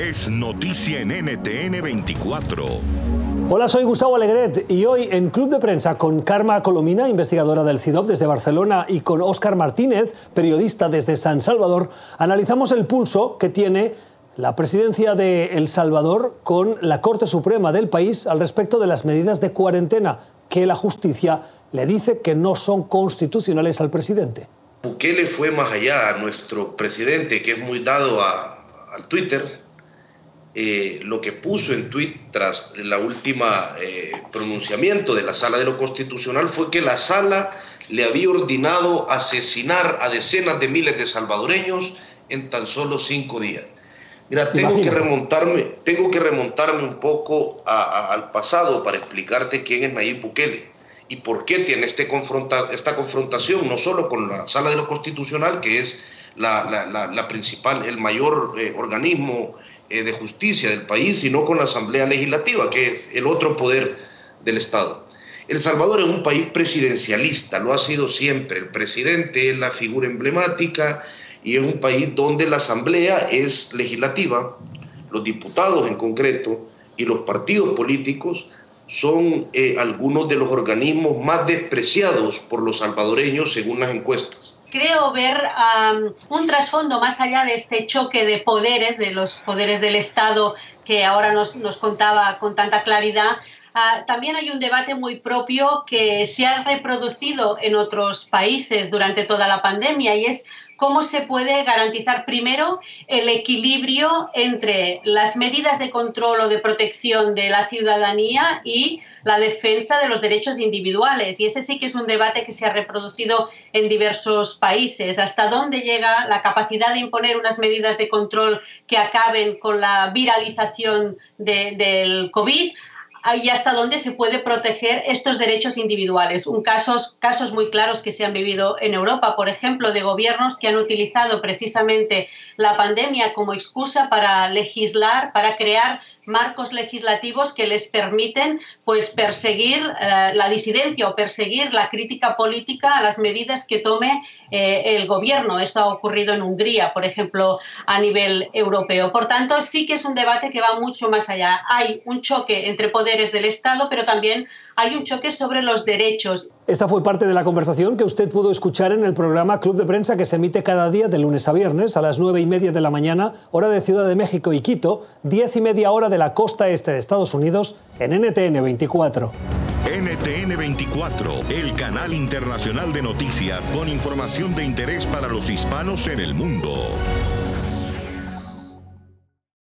es noticia en NTN 24. Hola, soy Gustavo Alegret y hoy en Club de Prensa con Karma Colomina, investigadora del CIDOP desde Barcelona, y con Óscar Martínez, periodista desde San Salvador, analizamos el pulso que tiene la presidencia de El Salvador con la Corte Suprema del país al respecto de las medidas de cuarentena que la justicia le dice que no son constitucionales al presidente. Bukele fue más allá, nuestro presidente, que es muy dado al Twitter, eh, lo que puso en tweet tras la última eh, pronunciamiento de la sala de lo constitucional fue que la sala le había ordenado asesinar a decenas de miles de salvadoreños en tan solo cinco días. Mira, tengo que remontarme, tengo que remontarme un poco al pasado para explicarte quién es Nayib Bukele y por qué tiene este confronta, esta confrontación, no solo con la Sala de lo Constitucional, que es la, principal, el mayor eh, organismo eh, de justicia del país, sino con la Asamblea Legislativa, que es el otro poder del Estado. El Salvador es un país presidencialista, lo ha sido siempre. El presidente es la figura emblemática y es un país donde la Asamblea es legislativa, los diputados en concreto y los partidos políticos son eh, algunos de los organismos más despreciados por los salvadoreños según las encuestas. Creo ver un trasfondo más allá de este choque de poderes, de los poderes del Estado que ahora nos, nos contaba con tanta claridad, Ah, también hay un debate muy propio que se ha reproducido en otros países durante toda la pandemia y es cómo se puede garantizar primero el equilibrio entre las medidas de control o de protección de la ciudadanía y la defensa de los derechos individuales. Y ese sí que es un debate que se ha reproducido en diversos países. ¿Hasta dónde llega la capacidad de imponer unas medidas de control que acaben con la viralización del COVID? Y hasta dónde se puede proteger estos derechos individuales. Un casos, casos muy claros que se han vivido en Europa, por ejemplo, de gobiernos que han utilizado precisamente la pandemia como excusa para legislar, para crear marcos legislativos que les permiten pues perseguir eh, la disidencia o perseguir la crítica política a las medidas que tome eh, el gobierno. Esto ha ocurrido en Hungría, por ejemplo, a nivel europeo. Por tanto, sí que es un debate que va mucho más allá. Hay un choque entre poderes del Estado, pero también hay un choque sobre los derechos. Esta fue parte de la conversación que usted pudo escuchar en el programa Club de Prensa que se emite cada día de lunes a viernes a las nueve y media de la mañana, hora de Ciudad de México y Quito, diez y media hora de la costa este de Estados Unidos en NTN 24. NTN 24, el canal internacional de noticias con información de interés para los hispanos en el mundo.